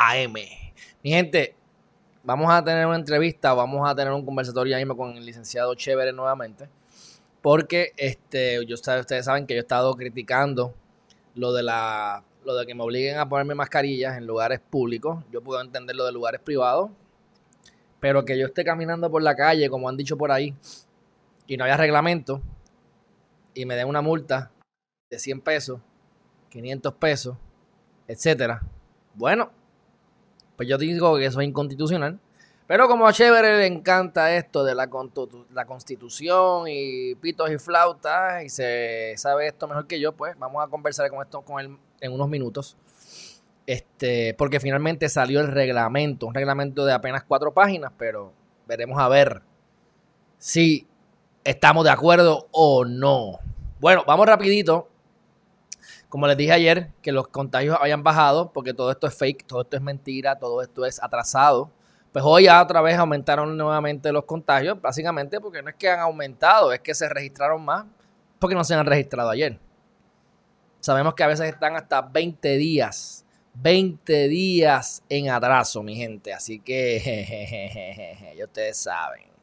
AM. Mi gente, vamos a tener una entrevista, vamos a tener un conversatorio ahí con el licenciado Chévere nuevamente, porque este, yo, ustedes saben que yo he estado criticando lo de la lo de que me obliguen a ponerme mascarillas en lugares públicos. Yo puedo entender lo de lugares privados, pero que yo esté caminando por la calle, como han dicho por ahí, y no haya reglamento, y me den una multa de 100 pesos, 500 pesos, etcétera. Bueno, pues yo digo que eso es inconstitucional. Pero como a Chévere le encanta esto de la, la constitución y pitos y flautas y se sabe esto mejor que yo, pues vamos a conversar con esto con él en unos minutos. Este, porque finalmente salió el reglamento, un reglamento de apenas cuatro páginas, pero veremos a ver si estamos de acuerdo o no. Bueno, vamos rapidito como les dije ayer, que los contagios hayan bajado, porque todo esto es fake, todo esto es mentira, todo esto es atrasado. Pues hoy ya otra vez aumentaron nuevamente los contagios, básicamente porque no es que han aumentado, es que se registraron más, porque no se han registrado ayer. Sabemos que a veces están hasta 20 días, 20 días en atraso, mi gente. Así que ya ustedes saben.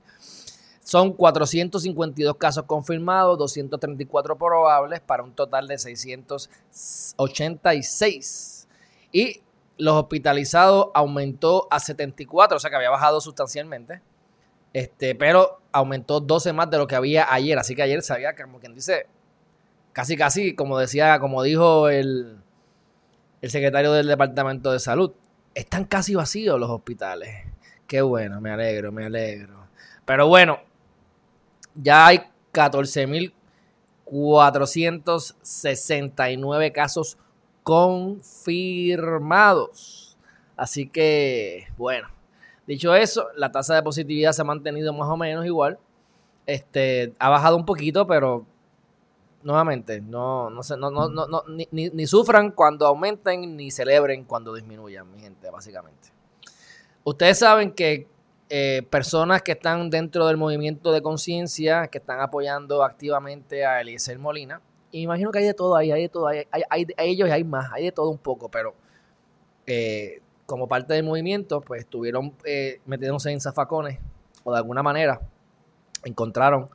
Son 452 casos confirmados, 234 probables para un total de 686. Y los hospitalizados aumentó a 74, o sea que había bajado sustancialmente. Este, pero aumentó 12 más de lo que había ayer. Así que ayer se había, como quien dice, casi casi, como decía, como dijo el, el secretario del Departamento de Salud, están casi vacíos los hospitales. Qué bueno, me alegro, me alegro. Pero bueno, ya hay 14.469 casos confirmados. Así que, bueno, dicho eso, la tasa de positividad se ha mantenido más o menos igual. Este, ha bajado un poquito, pero nuevamente, no, no, no, no, no ni, ni, sufran cuando aumenten, ni celebren cuando disminuyan, mi gente, básicamente. Ustedes saben que eh, personas que están dentro del movimiento de conciencia, que están apoyando activamente a Eliezer Molina. Y imagino que hay de todo ahí, hay de todo, hay, hay, hay, ellos y hay más, hay de todo un poco, pero eh, como parte del movimiento, pues estuvieron eh, metiéndose en zafacones o de alguna manera encontraron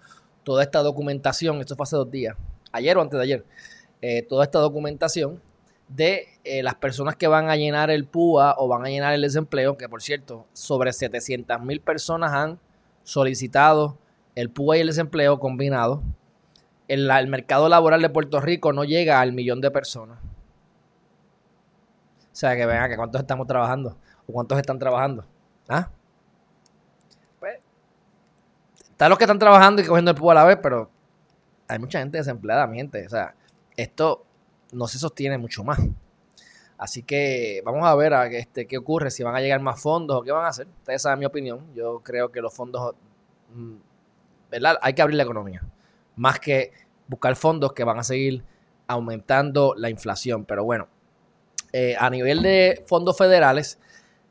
toda esta documentación, esto fue hace dos días, ayer o antes de ayer, toda esta documentación de eh, las personas que van a llenar el PUA o van a llenar el desempleo, que por cierto, sobre 700 mil personas han solicitado el PUA y el desempleo combinado. El, mercado laboral de Puerto Rico no llega al millón de personas. O sea, que vean que cuántos estamos trabajando o cuántos están trabajando. ¿Ah? Pues, están los que están trabajando y cogiendo el PUA a la vez, pero hay mucha gente desempleada, mi gente. O sea, esto no se sostiene mucho más. Así que vamos a ver a este, qué ocurre, si van a llegar más fondos o qué van a hacer. Ustedes saben mi opinión. Yo creo que los fondos, mm, ¿verdad? Hay que abrir la economía. Más que buscar fondos que van a seguir aumentando la inflación. Pero bueno, eh, a nivel de fondos federales,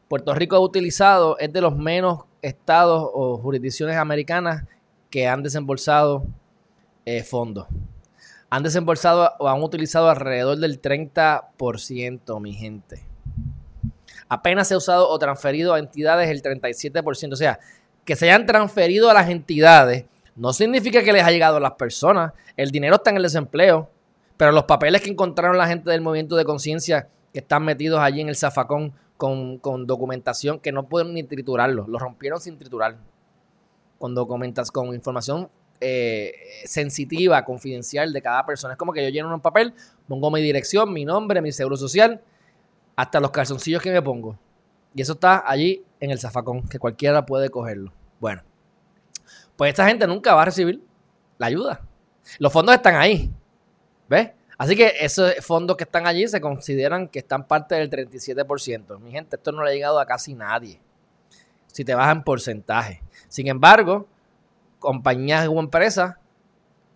Puerto Rico ha utilizado, es de los menos estados o jurisdicciones americanas que han desembolsado eh, fondos han desembolsado o han utilizado alrededor del 30%, mi gente. Apenas se ha usado o transferido a entidades el 37%. O sea, que se hayan transferido a las entidades no significa que les ha llegado a las personas. El dinero está en el desempleo. Pero los papeles que encontraron la gente del movimiento de conciencia que están metidos allí en el zafacón con, con, documentación que no pueden ni triturarlo, lo rompieron sin triturar. Con documentas, con información eh, sensitiva, confidencial de cada persona. Es como que yo lleno un papel, pongo mi dirección, mi nombre, mi seguro social, hasta los calzoncillos que me pongo. Y eso está allí en el zafacón, que cualquiera puede cogerlo. Bueno, pues esta gente nunca va a recibir la ayuda. Los fondos están ahí. ¿Ves? Así que esos fondos que están allí se consideran que están parte del 37%. Mi gente, esto no le ha llegado a casi nadie. Si te en porcentaje. Sin embargo, compañías o empresas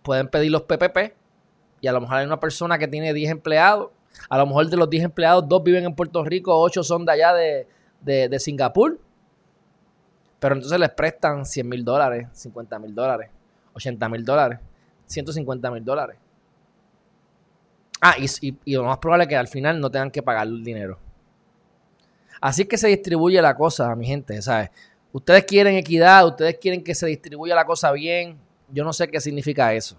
pueden pedir los PPP y a lo mejor hay una persona que tiene 10 empleados. A lo mejor de los 10 empleados, dos viven en Puerto Rico, 8 son de allá de, de Singapur. Pero entonces les prestan 100 mil dólares, 50 mil dólares, 80 mil dólares, 150 mil dólares. Ah, y, lo más probable es que al final no tengan que pagar el dinero. Así que se distribuye la cosa, mi gente, ¿sabes? Ustedes quieren equidad, ustedes quieren que se distribuya la cosa bien. Yo no sé qué significa eso.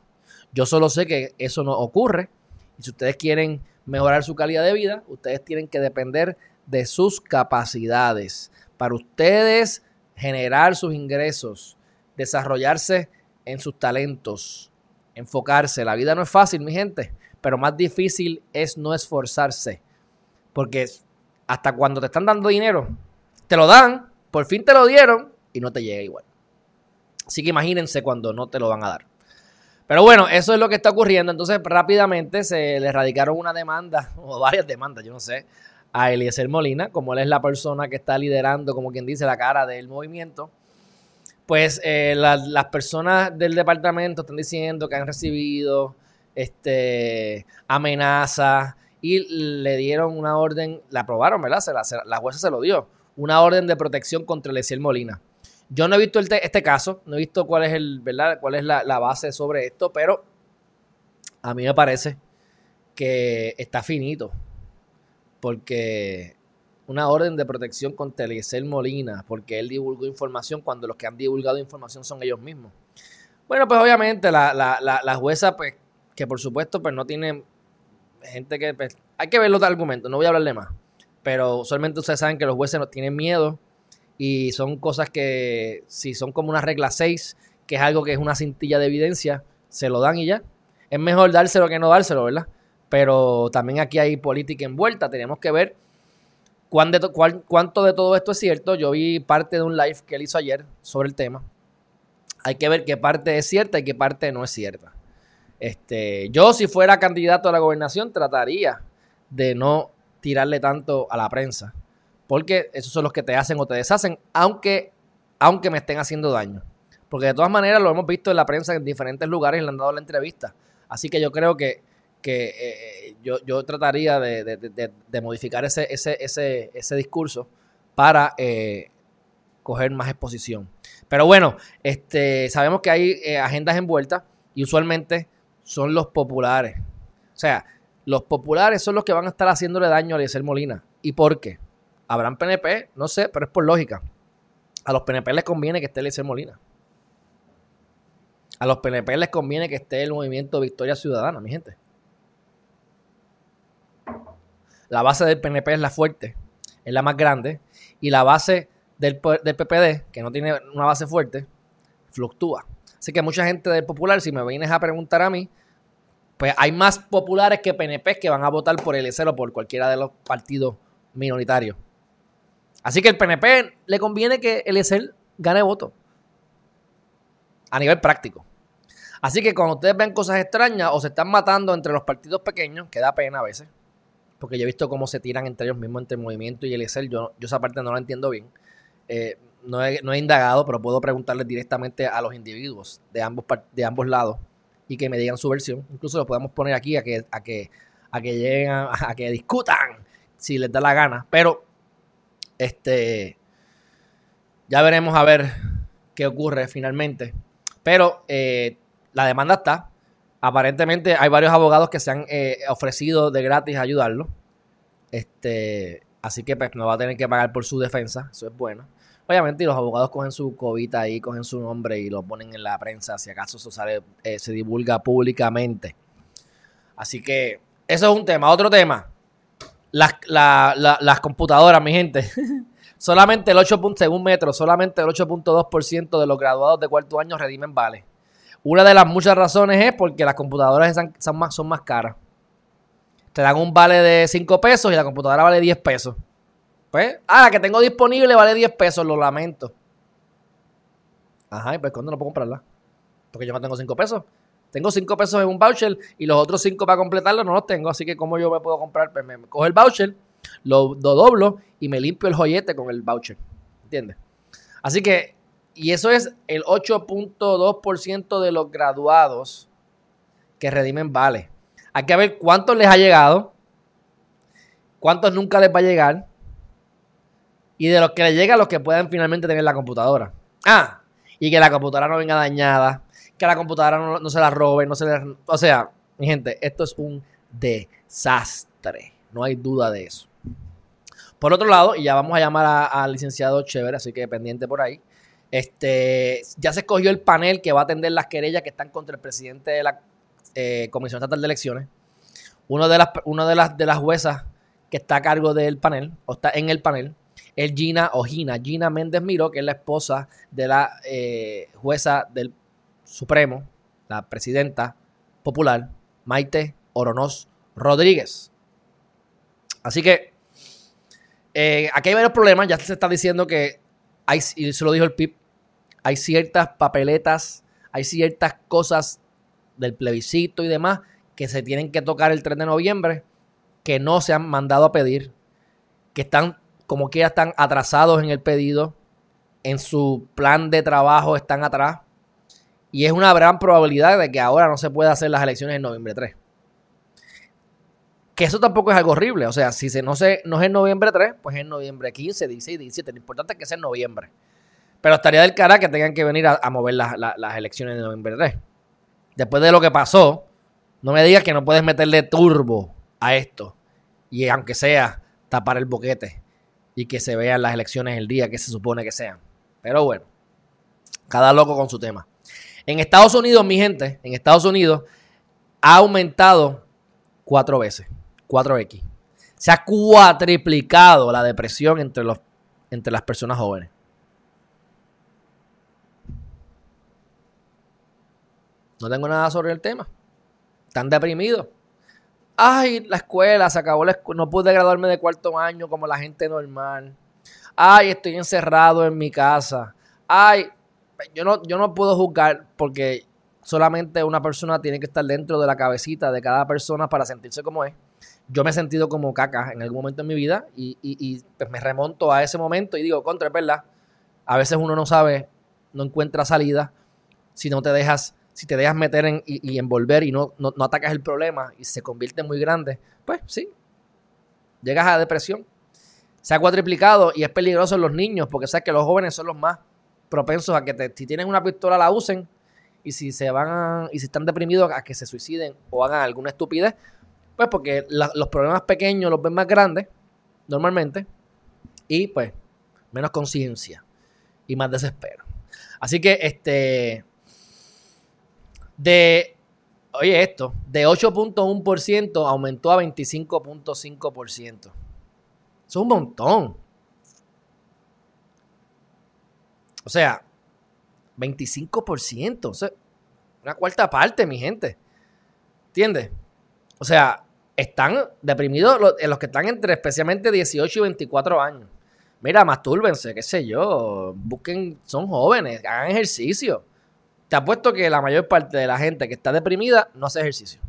Yo solo sé que eso no ocurre. Y si ustedes quieren mejorar su calidad de vida, ustedes tienen que depender de sus capacidades. Para ustedes generar sus ingresos, desarrollarse en sus talentos, enfocarse. La vida no es fácil, mi gente pero más difícil es no esforzarse. Porque hasta cuando te están dando dinero, te lo dan, por fin te lo dieron y no te llega igual. Así que imagínense cuando no te lo van a dar. Pero bueno, eso es lo que está ocurriendo. Entonces, rápidamente se le radicaron una demanda, o varias demandas, yo no sé, a Eliezer Molina, como él es la persona que está liderando, como quien dice, la cara del movimiento. Pues eh, las personas del departamento están diciendo que han recibido este, amenaza y le dieron una orden, la aprobaron, ¿verdad? Se la, jueza se lo dio, una orden de protección contra Leciel Molina. Yo no he visto este caso, no he visto cuál es el, ¿verdad? cuál es la, base sobre esto, pero a mí me parece que está finito. Porque una orden de protección contra Eliezer Molina, porque él divulgó información cuando los que han divulgado información son ellos mismos. Bueno, pues obviamente la, la jueza pues que por supuesto pues no tiene gente que... Pues, hay que ver los argumentos, no voy a hablarle más. Pero usualmente ustedes saben que los jueces no tienen miedo y son cosas que si son como una regla 6, que es algo que es una cintilla de evidencia, se lo dan y ya. Es mejor dárselo que no dárselo, ¿verdad? Pero también aquí hay política envuelta, tenemos que ver cuánto de todo esto es cierto. Yo vi parte de un live que él hizo ayer sobre el tema. Hay que ver qué parte es cierta y qué parte no es cierta. Este, yo, si fuera candidato a la gobernación, trataría de no tirarle tanto a la prensa. Porque esos son los que te hacen o te deshacen, aunque, aunque me estén haciendo daño. Porque de todas maneras lo hemos visto en la prensa en diferentes lugares y le han dado la entrevista. Así que yo creo que, eh, yo, trataría de, modificar ese, ese, ese, ese discurso para eh, coger más exposición. Pero bueno, este, sabemos que hay eh, agendas envueltas y usualmente son los populares. O sea, los populares son los que van a estar haciéndole daño a Eliezer Molina. ¿Y por qué? ¿Habrán PNP? No sé, pero es por lógica. A los PNP les conviene que esté Eliezer Molina. A los PNP les conviene que esté el movimiento Victoria Ciudadana, mi gente. La base del PNP es la fuerte, es la más grande. Y la base del, del PPD, que no tiene una base fuerte, fluctúa. Así que mucha gente del popular, si me vienes a preguntar a mí, pues hay más populares que PNP que van a votar por el o por cualquiera de los partidos minoritarios. Así que el PNP le conviene que el ESEL gane voto. A nivel práctico. Así que cuando ustedes ven cosas extrañas o se están matando entre los partidos pequeños, que da pena a veces, porque yo he visto cómo se tiran entre ellos mismos, entre el movimiento y el ESEL, yo, yo esa parte no la entiendo bien. Eh, no he, indagado, pero puedo preguntarles directamente a los individuos de ambos, de ambos lados y que me digan su versión. Incluso lo podemos poner aquí a que, a que, a que lleguen a, que discutan si les da la gana. Pero este ya veremos a ver qué ocurre finalmente. Pero eh, la demanda está. Aparentemente hay varios abogados que se han eh, ofrecido de gratis ayudarlo. Este, así que pues, no va a tener que pagar por su defensa. Eso es bueno. Obviamente, y los abogados cogen su cobita ahí, cogen su nombre y lo ponen en la prensa, si acaso eso sale, eh, se divulga públicamente. Así que eso es un tema. Otro tema, las, computadoras, mi gente. solamente el 8. Según Metro, solamente el 8.2% de los graduados de cuarto año redimen vale. Una de las muchas razones es porque las computadoras son más, son más caras. Te dan un vale de 5 pesos y la computadora vale 10 pesos. Pues, ah, que tengo disponible vale 10 pesos, lo lamento. Ajá, y pues ¿cuándo no puedo comprarla? Porque yo no tengo 5 pesos. Tengo 5 pesos en un voucher y los otros 5 para completarlo no los tengo. Así que, ¿cómo yo me puedo comprar? Pues me, cojo el voucher, lo, lo doblo y me limpio el joyete con el voucher. ¿Entiendes? Así que, y eso es el 8.2% de los graduados que redimen vale. Hay que ver cuántos les ha llegado, cuántos nunca les va a llegar y de los que les llega, los que puedan finalmente tener la computadora. Ah, y que la computadora no venga dañada, que la computadora no, se la roben, no se le... O sea, mi gente, esto es un desastre. No hay duda de eso. Por otro lado, y ya vamos a llamar al licenciado Chévere, así que pendiente por ahí. Este, ya se escogió el panel que va a atender las querellas que están contra el presidente de la eh, Comisión Estatal de Elecciones. Uno de las, una de las, de las juezas que está a cargo del panel, o está en el panel, es Gina o Gina, Gina Méndez Miró, que es la esposa de la eh, jueza del Supremo, la presidenta popular, Maite Oronoz Rodríguez. Así que eh, aquí hay varios problemas, ya se está diciendo que hay, y se lo dijo el PIB, hay ciertas papeletas, hay ciertas cosas del plebiscito y demás que se tienen que tocar el 3 de noviembre que no se han mandado a pedir, que están como que ya están atrasados en el pedido, en su plan de trabajo están atrás, y es una gran probabilidad de que ahora no se pueda hacer las elecciones en noviembre 3. Que eso tampoco es algo horrible, o sea, si se, no, no es en noviembre 3, pues es en noviembre 15, 16, 17, lo importante es que sea en noviembre. Pero estaría del cara que tengan que venir a, mover las elecciones de noviembre 3. Después de lo que pasó, no me digas que no puedes meterle turbo a esto. Y aunque sea tapar el boquete y que se vean las elecciones el día que se supone que sean. Pero bueno, cada loco con su tema. En Estados Unidos, mi gente, en Estados Unidos ha aumentado cuatro veces, 4X. Se ha cuatriplicado la depresión entre, los, entre las personas jóvenes. No tengo nada sobre el tema. Están deprimidos ay, la escuela, se acabó la escuela, no pude graduarme de cuarto año como la gente normal. Ay, estoy encerrado en mi casa. Ay, yo no, yo no puedo juzgar porque solamente una persona tiene que estar dentro de la cabecita de cada persona para sentirse como es. Yo me he sentido como caca en algún momento en mi vida y, y, pues me remonto a ese momento y digo, contra, es verdad. A veces uno no sabe, no encuentra salida si no te dejas si te dejas meter en, y, envolver y no, no, atacas el problema y se convierte muy grande, pues sí, llegas a depresión. Se ha cuatriplicado y es peligroso en los niños porque sabes que los jóvenes son los más propensos a que si tienen una pistola la usen y si se van y si están deprimidos a que se suiciden o hagan alguna estupidez, pues porque los problemas pequeños los ven más grandes normalmente y pues menos conciencia y más desespero. Así que este de, oye esto, de 8.1% aumentó a 25.5%. Eso es un montón. O sea, 25%. O una cuarta parte, mi gente. ¿Entiendes? O sea, están deprimidos los, los que están entre especialmente 18 y 24 años. Mira, mastúrbense, qué sé yo. Busquen, son jóvenes, hagan ejercicio. Te apuesto que la mayor parte de la gente que está deprimida no hace ejercicio.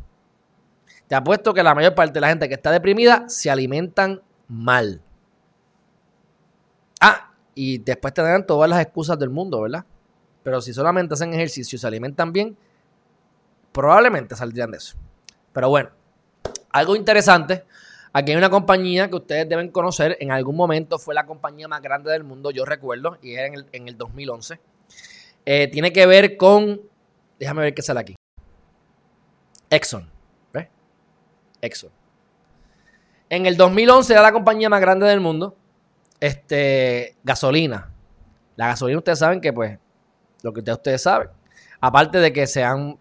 Te apuesto que la mayor parte de la gente que está deprimida se alimentan mal. Ah, y después te dan todas las excusas del mundo, ¿verdad? Pero si solamente hacen ejercicio y se alimentan bien, probablemente saldrían de eso. Pero bueno, algo interesante. Aquí hay una compañía que ustedes deben conocer. En algún momento fue la compañía más grande del mundo, yo recuerdo, y era en el, en el 2011. Eh, tiene que ver con. Déjame ver qué sale aquí. Exxon. ¿Ves? Exxon. En el 2011 era la compañía más grande del mundo. Este, gasolina. La gasolina, ustedes saben que, pues, lo que ustedes saben. Aparte de que se han,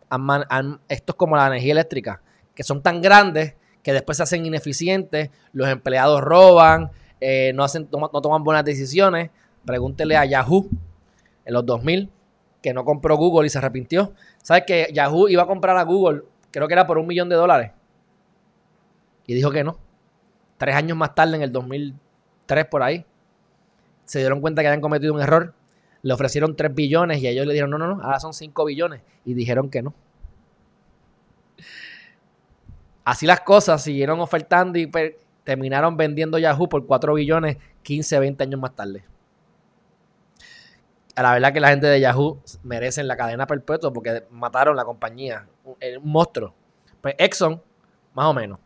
esto es como la energía eléctrica, que son tan grandes que después se hacen ineficientes, los empleados roban, eh, no, hacen, no, toman buenas decisiones. Pregúntele a Yahoo en los 2000 que no compró Google y se arrepintió. ¿Sabes que Yahoo iba a comprar a Google, creo que era por un millón de dólares? Y dijo que no. Tres años más tarde, en el 2003 por ahí, se dieron cuenta que habían cometido un error. Le ofrecieron 3 billones y ellos le dijeron, no, no, no, ahora son 5 billones. Y dijeron que no. Así las cosas siguieron ofertando y terminaron vendiendo Yahoo por 4 billones 15, 20 años más tarde. La verdad que la gente de Yahoo merecen la cadena perpetua porque mataron la compañía. Un, monstruo. Pues Exxon, más o menos.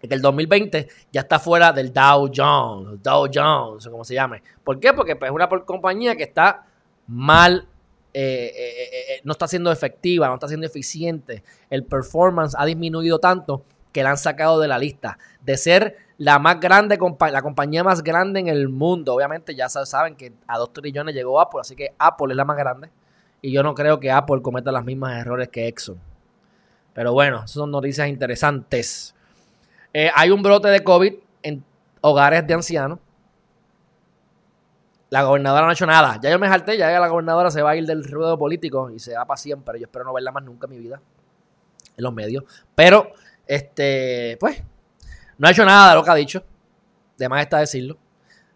Que el 2020 ya está fuera del Dow Jones, Dow Jones, como se llame. ¿Por qué? Porque pues, es una compañía que está mal eh, eh, eh, no está siendo efectiva, no está siendo eficiente. El performance ha disminuido tanto que la han sacado de la lista. De ser la más grande, la compañía más grande en el mundo. Obviamente ya saben que a 2 trillones llegó Apple, así que Apple es la más grande. Y yo no creo que Apple cometa los mismos errores que Exxon. Pero bueno, son noticias interesantes. hay un brote de COVID en hogares de ancianos. La gobernadora no ha hecho nada. Ya yo me jalté, ya la gobernadora se va a ir del ruedo político y se va para siempre. Yo espero no verla más nunca en mi vida. En los medios. Pero, este, pues, no ha hecho nada de lo que ha dicho. De más está decirlo.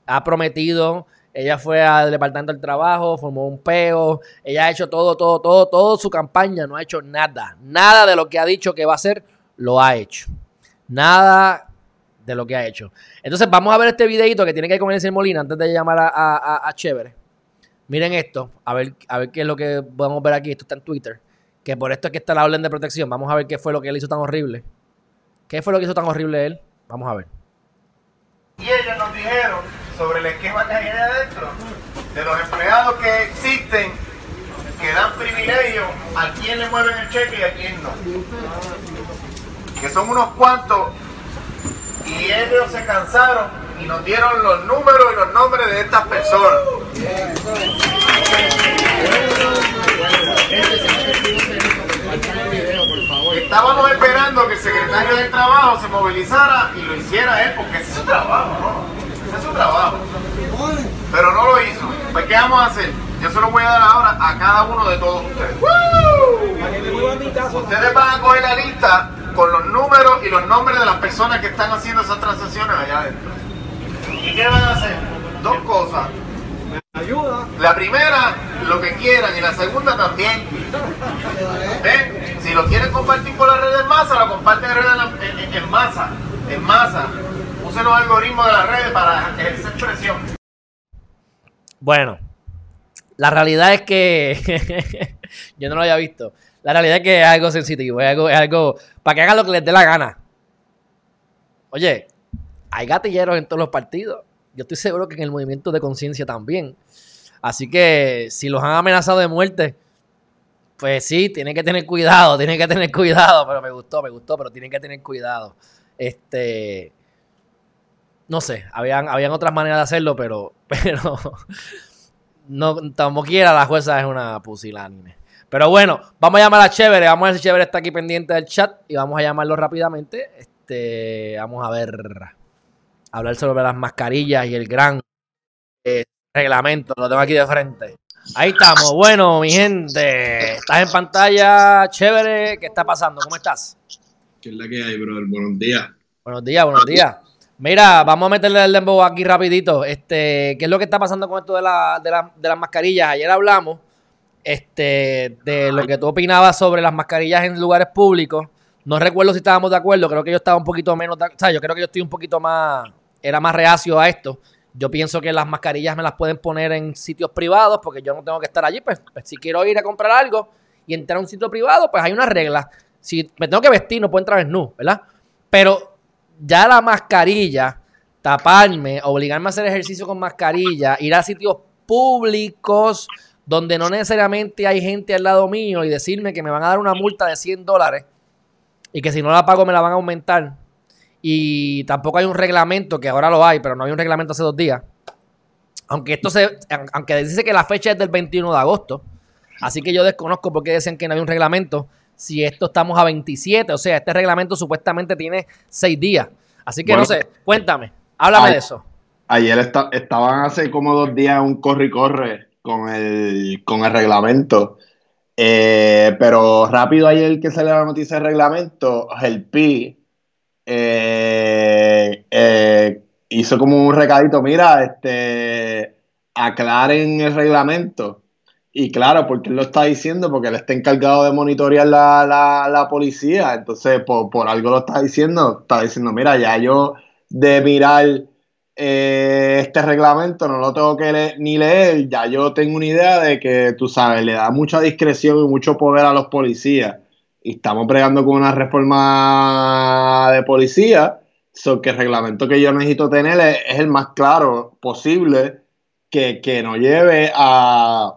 Ha prometido. Ella fue al departamento del trabajo, formó un peo. Ella ha hecho todo, todo, todo, toda su campaña. No ha hecho nada. Nada de lo que ha dicho que va a hacer, lo ha hecho. Nada de lo que ha hecho. Entonces vamos a ver este videito que tiene que ver Molina antes de llamar a, a, Chévere. Miren esto, a ver, a ver qué es lo que podemos ver aquí. Esto está en Twitter. Que por esto es que está la orden de protección. Vamos a ver qué fue lo que él hizo tan horrible. ¿Qué fue lo que hizo tan horrible él? Vamos a ver. Y ellos nos dijeron sobre el esquema que hay adentro, de los empleados que existen, que dan privilegio a quien le mueven el cheque y a quien no. Que son unos cuantos y ellos se cansaron y nos dieron los números y los nombres de estas personas. Estábamos esperando que el secretario del Trabajo se movilizara y lo hiciera él, porque ese es su trabajo, ¿no? Ese es su trabajo. Pero no lo hizo. Pues, ¿qué vamos a hacer? Yo se lo voy a dar ahora a cada uno de todos ustedes. Ustedes van a coger la lista con los números y los nombres de las personas que están haciendo esas transacciones allá adentro. ¿Y qué van a hacer? Dos cosas. La primera, lo que quieran, y la segunda también. ¿Ven? Si lo quieren compartir por las redes en masa, lo comparten en, en, masa. En masa. Usen los algoritmos de las redes para ejercer presión. Bueno, la realidad es que yo no lo había visto. La realidad es que es algo sensitivo, es algo, es algo para que hagan lo que les dé la gana. Oye, hay gatilleros en todos los partidos. Yo estoy seguro que en el movimiento de conciencia también. Así que si los han amenazado de muerte, pues sí, tienen que tener cuidado, tienen que tener cuidado. Pero me gustó, me gustó, pero tienen que tener cuidado. Este. No sé, habían, habían otras maneras de hacerlo, pero. Pero. No, como quiera, la jueza es una pusilánime. Pero bueno, vamos a llamar a Chévere. Vamos a ver si Chévere está aquí pendiente del chat y vamos a llamarlo rápidamente. Este, vamos a ver, hablar sobre las mascarillas y el gran eh, reglamento. Lo tengo aquí de frente. Ahí estamos. Bueno, mi gente, estás en pantalla. Chévere, ¿qué está pasando? ¿Cómo estás? ¿Qué es la que hay, brother? Buenos días. Buenos días, buenos días. Mira, vamos a meterle el dembow aquí rapidito. Este, ¿qué es lo que está pasando con esto de, la, de, la, de las mascarillas? Ayer hablamos este, de lo que tú opinabas sobre las mascarillas en lugares públicos. No recuerdo si estábamos de acuerdo, creo que yo estaba un poquito menos, o sea, yo creo que yo estoy un poquito más, era más reacio a esto. Yo pienso que las mascarillas me las pueden poner en sitios privados porque yo no tengo que estar allí. Pues, pues, si quiero ir a comprar algo y entrar a un sitio privado, pues hay una regla. Si me tengo que vestir, no puedo entrar en nu, ¿verdad? Pero ya la mascarilla, taparme, obligarme a hacer ejercicio con mascarilla, ir a sitios públicos, donde no necesariamente hay gente al lado mío y decirme que me van a dar una multa de 100 dólares y que si no la pago me la van a aumentar. Y tampoco hay un reglamento, que ahora lo hay, pero no hay un reglamento hace dos días. Aunque esto se, aunque dice que la fecha es del 21 de agosto. Así que yo desconozco por qué decían que no hay un reglamento. Si esto estamos a 27, o sea, este reglamento supuestamente tiene seis días. Así que no sé, cuéntame, háblame de eso. Ayer estaban hace como dos días un corre y corre con el, con el reglamento. Eh, pero rápido ayer que salió la noticia del reglamento, el PI eh, eh, hizo como un recadito, mira, este, aclaren el reglamento. Y claro, porque él lo está diciendo, porque él está encargado de monitorear la, la, policía. Entonces, por, por, algo lo está diciendo. Está diciendo, mira, ya yo de mirar eh, este reglamento no lo tengo que ni leer. Ya yo tengo una idea de que, tú sabes, le da mucha discreción y mucho poder a los policías. Y estamos bregando con una reforma de policía. So que el reglamento que yo necesito tener es, el más claro posible que, que no lleve a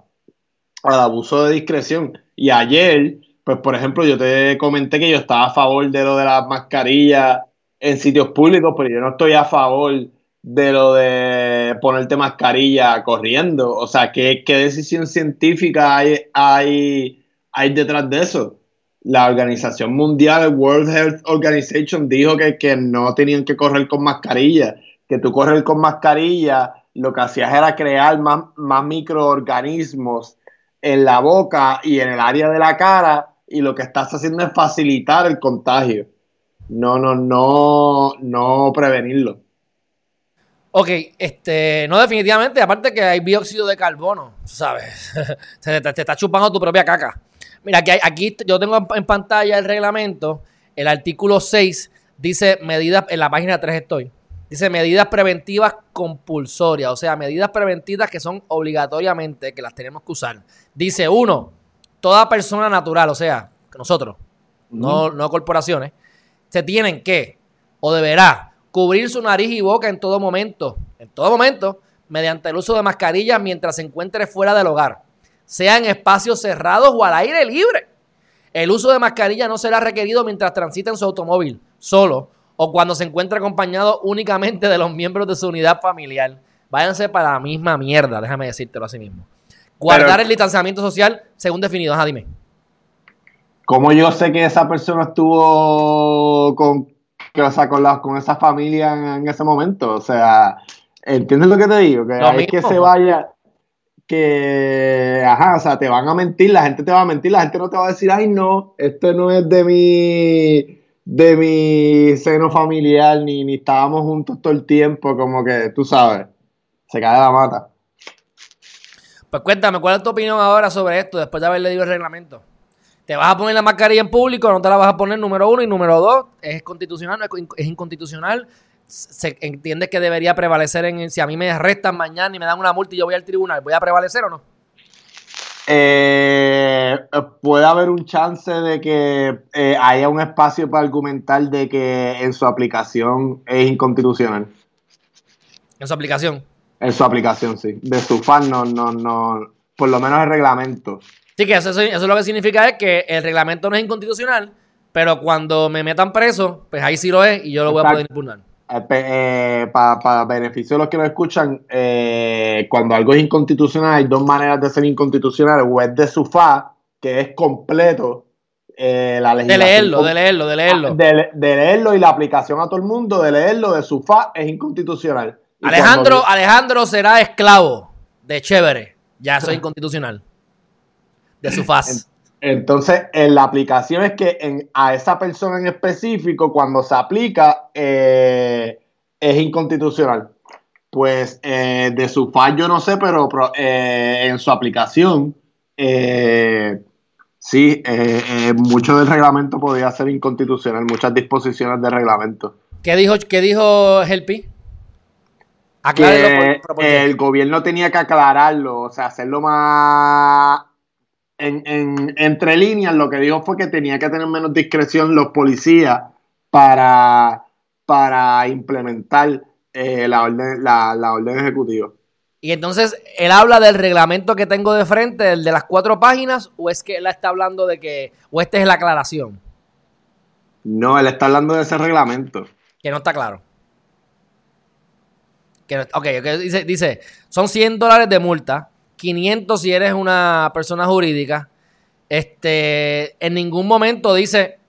al abuso de discreción. Y ayer, pues por ejemplo, yo te comenté que yo estaba a favor de lo de las mascarillas en sitios públicos, pero yo no estoy a favor de lo de ponerte mascarilla corriendo. O sea, ¿qué, qué decisión científica hay, hay, hay detrás de eso? La Organización Mundial, World Health Organization, dijo que, que no tenían que correr con mascarilla, que tú correr con mascarilla lo que hacías era crear más, más microorganismos en la boca y en el área de la cara y lo que estás haciendo es facilitar el contagio. No, no, no, no prevenirlo. Ok, este, no definitivamente, aparte que hay dióxido de carbono, ¿sabes? te, te, está chupando tu propia caca. Mira, aquí, aquí yo tengo en pantalla el reglamento, el artículo 6 dice medidas, en la página 3 estoy, Dice medidas preventivas compulsorias, o sea, medidas preventivas que son obligatoriamente, que las tenemos que usar. Dice uno, toda persona natural, o sea, nosotros, no, no corporaciones, se tienen que o deberá cubrir su nariz y boca en todo momento, en todo momento, mediante el uso de mascarillas mientras se encuentre fuera del hogar, sea en espacios cerrados o al aire libre. El uso de mascarilla no será requerido mientras transita en su automóvil, solo o cuando se encuentra acompañado únicamente de los miembros de su unidad familiar. Váyanse para la misma mierda, déjame decírtelo así mismo. Guardar el distanciamiento social según definido. Ajá, dime. ¿Cómo yo sé que esa persona estuvo con, con, con esa familia en, ese momento? O sea, ¿entiendes lo que te digo? Que hay que se vaya, que, ajá, o sea, te van a mentir, la gente te va a mentir, la gente no te va a decir, ay, no, esto no es de mi de mi seno familiar, ni, ni estábamos juntos todo el tiempo, como que, tú sabes, se cae la mata. Pues cuéntame, ¿cuál es tu opinión ahora sobre esto después de haberle leído el reglamento? ¿Te vas a poner la mascarilla en público no te la vas a poner? Número uno. Y número dos, ¿es constitucional? ¿Es inconstitucional? ¿Se entiende que debería prevalecer en si a mí me arrestan mañana y me dan una multa y yo voy al tribunal? ¿Voy a prevalecer o no? Eh, puede haber un chance de que eh, haya un espacio para argumentar de que en su aplicación es inconstitucional. ¿En su aplicación? En su aplicación, sí. De su fan, no, no, no. Por lo menos el reglamento. Sí, que eso, eso lo que significa es que el reglamento no es inconstitucional, pero cuando me metan preso, pues ahí sí lo es y yo lo voy a poder impugnar. Eh, eh, para beneficio de los que nos escuchan, eh, cuando algo es inconstitucional, hay dos maneras de ser inconstitucional: o es de SUFA, que es completo la legislación. De leerlo, de leerlo, de leerlo. De, leerlo y la aplicación a todo el mundo, de leerlo, de SUFA, es inconstitucional. Alejandro, Alejandro será esclavo de chévere. Ya es inconstitucional. De SUFAS. Entonces, en la aplicación es que a esa persona en específico, cuando se aplica, eh, es inconstitucional. Pues eh, de su fallo no sé, pero eh, en su aplicación, sí, mucho del reglamento podría ser inconstitucional, muchas disposiciones del reglamento. ¿Qué dijo, qué dijo Helpi? Que el gobierno tenía que aclararlo, o sea, hacerlo más en, entre líneas lo que dijo fue que tenía que tener menos discreción los policías para, para implementar eh, la, orden, la, orden ejecutiva. Y entonces, ¿él habla del reglamento que tengo de frente, el de las cuatro páginas, o es que él está hablando de que, o esta es la aclaración? No, él está hablando de ese reglamento. Que no está claro. Que, ok, dice, dice, son 100 dólares de multa 500 si eres una persona jurídica. Este, en ningún momento dice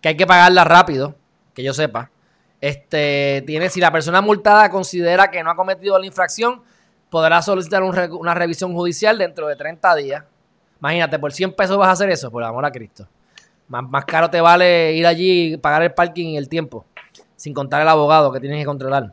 que hay que pagarla rápido, que yo sepa. Este, tiene, si la persona multada considera que no ha cometido la infracción, podrá solicitar una revisión judicial dentro de 30 días. Imagínate, por 100 pesos vas a hacer eso, por amor a Cristo. Más, más caro te vale ir allí y pagar el parking y el tiempo, sin contar el abogado que tienes que controlar.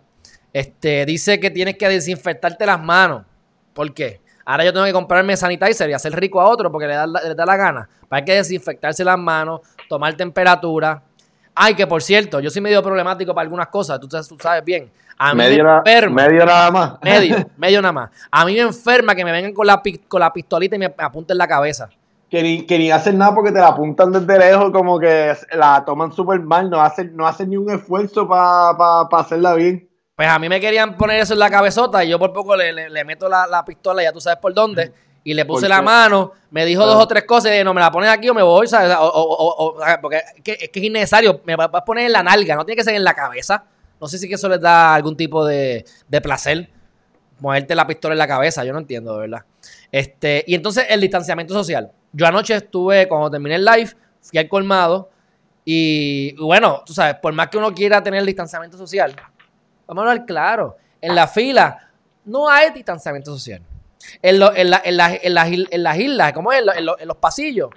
Este, dice que tienes que desinfectarte las manos. ¿Por qué? Ahora yo tengo que comprarme sanitizer y hacer rico a otro porque le da, le da la gana. Hay que desinfectarse las manos, tomar temperatura. Ay, que por cierto, yo soy medio problemático para algunas cosas, tú, tú sabes bien. A mí medio, me enferma. medio nada más. Medio, medio nada más. A mí me enferma que me vengan con la, con la pistolita y me apunten la cabeza. Que ni, que ni hacen nada porque te la apuntan desde lejos, como que la toman súper mal, no hacen, no hacen ni un esfuerzo para pa, hacerla bien. Pues a mí me querían poner eso en la cabezota y yo por poco le, le, meto la, la, pistola, ya tú sabes por dónde, y le puse la mano, me dijo dos o tres cosas y dije, no, me la pones aquí o me voy, ¿sabes? O, o, o, porque es que, es que, es innecesario, me vas a poner en la nalga, no tiene que ser en la cabeza. No sé si que eso les da algún tipo de, de placer, moverte la pistola en la cabeza, yo no entiendo, de verdad. Este, y entonces el distanciamiento social. Yo anoche estuve, cuando terminé el live, fui al colmado y, bueno, tú sabes, por más que uno quiera tener el distanciamiento social, vamos a hablar claro, en la fila no hay distanciamiento social. En, lo, en, la, en, la, en, las, en, las, islas, como es? En, los pasillos,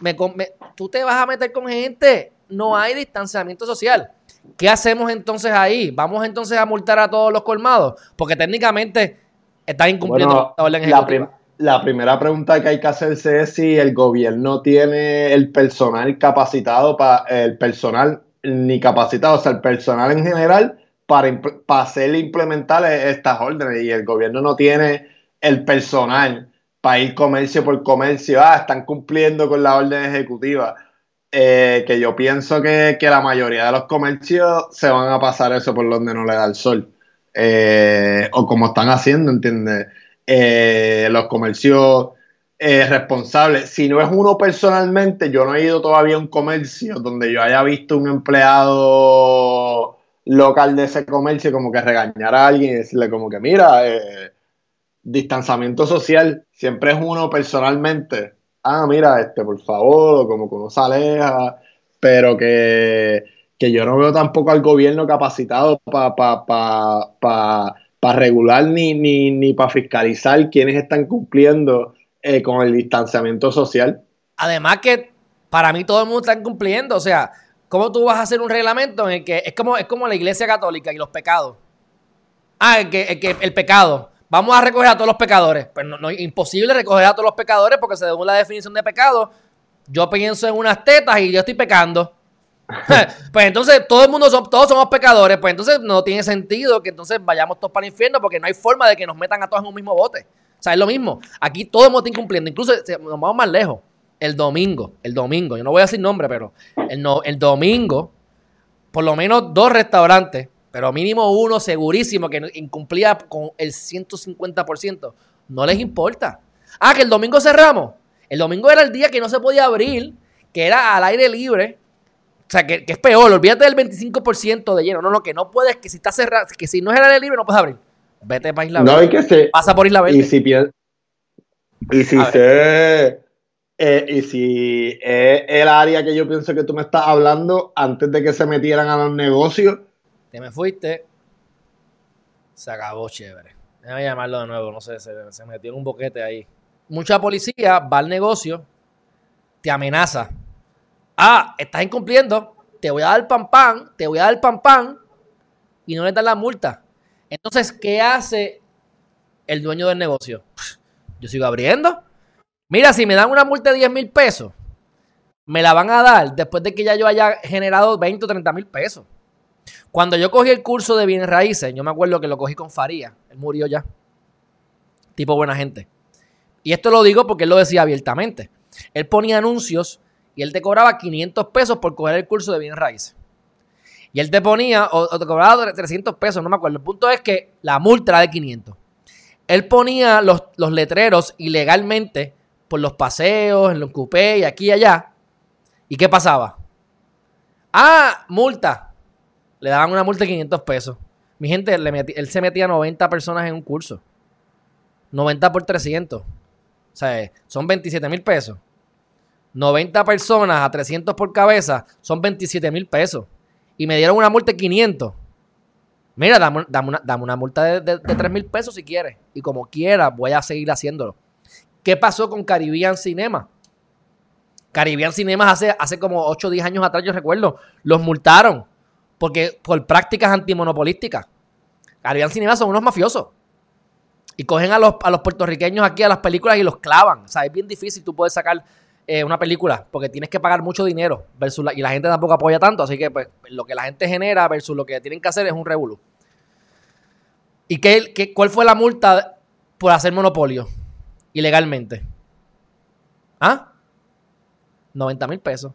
me, me, tú te vas a meter con gente, no hay distanciamiento social. ¿Qué hacemos entonces ahí? ¿Vamos entonces a multar a todos los colmados? Porque técnicamente están incumpliendo la orden ejecutiva. La, primera pregunta que hay que hacerse es si el gobierno tiene el personal capacitado para el personal ni capacitado, o sea, el personal en general para, hacer implementar estas órdenes y el gobierno no tiene el personal para ir comercio por comercio, ah, están cumpliendo con la orden ejecutiva. Eh, que yo pienso que, la mayoría de los comercios se van a pasar eso por donde no le da el sol. Eh, o como están haciendo, ¿entiendes? Eh, los comercios responsables. Si no es uno personalmente, yo no he ido todavía a un comercio donde yo haya visto un empleado local de ese comercio como que regañar a alguien y decirle como que mira, distanciamiento social, siempre es uno personalmente ah, mira, este, por favor, o como que uno se aleja, pero que, yo no veo tampoco al gobierno capacitado para pa, pa, regular ni, ni, ni para fiscalizar quienes están cumpliendo eh, con el distanciamiento social. Además que para mí todo el mundo está cumpliendo, o sea, ¿cómo tú vas a hacer un reglamento en el que es como, es como la iglesia católica y los pecados? Ah, el que, que el pecado Vamos a recoger a todos los pecadores. Pues no, es imposible recoger a todos los pecadores porque según la definición de pecado, yo pienso en unas tetas y yo estoy pecando. pues entonces todo el mundo todos somos pecadores, pues entonces no tiene sentido que entonces vayamos todos para el infierno porque no hay forma de que nos metan a todos en un mismo bote. O sea, es lo mismo. Aquí todo el mundo está incumpliendo. Incluso nos vamos más lejos. El domingo, el domingo, yo no voy a decir nombre, pero el, no, el domingo, por lo menos dos restaurantes pero mínimo uno segurísimo que incumplía con el 150%, no les importa. Ah, que el domingo cerramos. El domingo era el día que no se podía abrir, que era al aire libre. O sea, que, es peor, olvídate del 25% de lleno. No, no, que no puedes, que si está cerrado, que si no es al aire libre no puedes abrir. Vete para Isla Verde. No, que se, Pasa por Isla Verde. Y si, y si se, eh, y si es el área que yo pienso que tú me estás hablando, antes de que se metieran a los negocios, te me fuiste. Se acabó chévere. Déjame llamarlo de nuevo, no sé, se, metió en un boquete ahí. Mucha policía va al negocio, te amenaza. Ah, estás incumpliendo, te voy a dar pan pan, te voy a dar pan pan, y no le dan la multa. Entonces, ¿qué hace el dueño del negocio? Yo sigo abriendo. Mira, si me dan una multa de 10 mil pesos, me la van a dar después de que ya yo haya generado 20 o 30 mil pesos. Cuando yo cogí el curso de bienes raíces, yo me acuerdo que lo cogí con Faría. Él murió ya. Tipo buena gente. Y esto lo digo porque él lo decía abiertamente. Él ponía anuncios y él te cobraba 500 pesos por coger el curso de bienes raíces. Y él te ponía, o, te cobraba 300 pesos, no me acuerdo. El punto es que la multa era de 500. Él ponía los, los letreros ilegalmente por los paseos, en los coupés y aquí y allá. ¿Y qué pasaba? Ah, multa le daban una multa de 500 pesos. Mi gente, él se metía 90 personas en un curso. 90 por 300. O sea, son 27 mil pesos. 90 personas a 300 por cabeza son 27 mil pesos. Y me dieron una multa de 500. Mira, dame, una, multa de, de, 3 mil pesos si quieres. Y como quiera, voy a seguir haciéndolo. ¿Qué pasó con Caribbean Cinema? Caribbean Cinemas hace, hace como 8 o 10 años atrás, yo recuerdo, los multaron porque por prácticas antimonopolísticas. Caribbean Cinema son unos mafiosos. Y cogen a los, a los puertorriqueños aquí a las películas y los clavan. O sea, es bien difícil tú puedes sacar eh, una película porque tienes que pagar mucho dinero versus y la gente tampoco apoya tanto. Así que pues, lo que la gente genera versus lo que tienen que hacer es un revolú. ¿Y qué, qué, cuál fue la multa por hacer monopolio ilegalmente? ¿Ah? 90 mil pesos.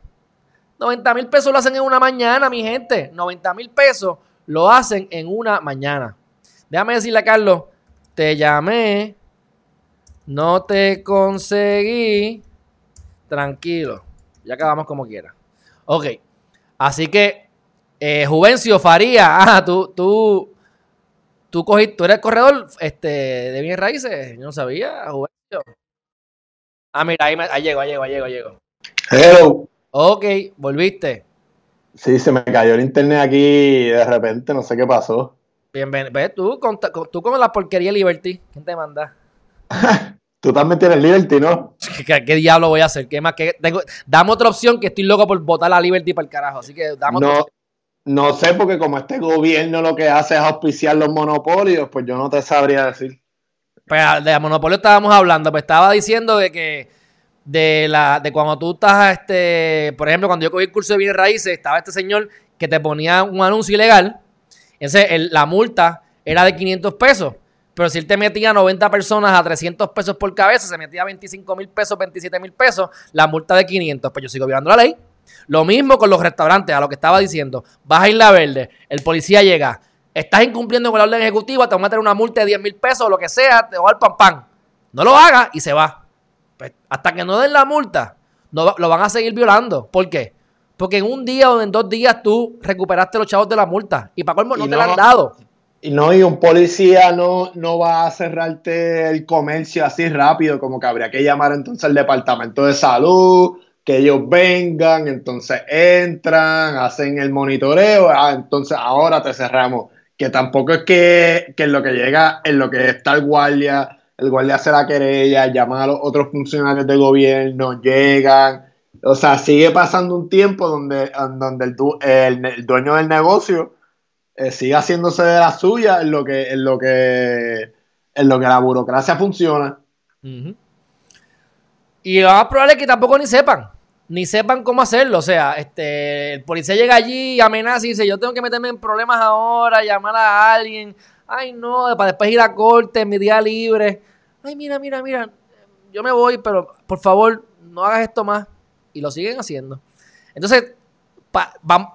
90 mil pesos lo hacen en una mañana, mi gente. 90 mil pesos lo hacen en una mañana. Déjame decirle a Carlos, te llamé, no te conseguí. Tranquilo, ya acabamos como quiera. Ok, así que, eh, Juvencio Faría, ah, tú, tú, tú cogiste, tú eres corredor este, de bien raíces. Yo no sabía. Ah, mira, ahí, me, ahí llego, ahí llego, ahí llego, ahí llego. Hello. Ok, volviste. Sí, se me cayó el internet aquí de repente, no sé qué pasó. Bienvenido. Ves tú con, tú con la porquería Liberty. ¿Quién te manda? tú también tienes Liberty, ¿no? ¿Qué, qué diablo voy a hacer? ¿Qué más? ¿Qué, tengo, dame otra opción que estoy loco por votar la Liberty para el carajo. Así que dame otra opción. No sé, porque como este gobierno lo que hace es auspiciar los monopolios, pues yo no te sabría decir. Pues de monopolio estábamos hablando, pues estaba diciendo de que de la de cuando tú estás, este, por ejemplo, cuando yo cogí el curso de bienes raíces, estaba este señor que te ponía un anuncio ilegal, entonces el, la multa era de 500 pesos, pero si él te metía 90 personas a 300 pesos por cabeza, se metía 25 mil pesos, 27 mil pesos, la multa de 500, pues yo sigo violando la ley. Lo mismo con los restaurantes, a lo que estaba diciendo, vas a Isla Verde, el policía llega, estás incumpliendo con la orden ejecutiva, te van a meter una multa de 10 mil pesos o lo que sea, te va al pan pan. No lo hagas y se va. Pues, hasta que no den la multa, no, lo van a seguir violando. ¿Por qué? Porque en un día o en dos días tú recuperaste los chavos de la multa y para colmo no, Y te no- la han dado. Y no, y un policía no, no va a cerrarte el comercio así rápido, como que habría que llamar entonces al departamento de salud, que ellos vengan, entonces entran, hacen el monitoreo, ah, entonces ahora te cerramos. Que tampoco es que, que en lo que llega, en lo que está el guardia, el guardia hace la querella, llama a los otros funcionarios del gobierno, llegan. O sea, sigue pasando un tiempo donde, donde el, du- el- el dueño del negocio eh, sigue haciéndose de la suya en lo que, en lo que, en lo que la burocracia funciona. Y lo más probable es que tampoco ni sepan. Ni sepan cómo hacerlo. O sea, este, el policía llega allí y amenaza y dice, yo tengo que meterme en problemas ahora, llamar a alguien. Ay, no, para después ir a corte, mi día libre. Ay, mira, mira, mira. Yo me voy, pero por favor, no hagas esto más. Y lo siguen haciendo. Entonces,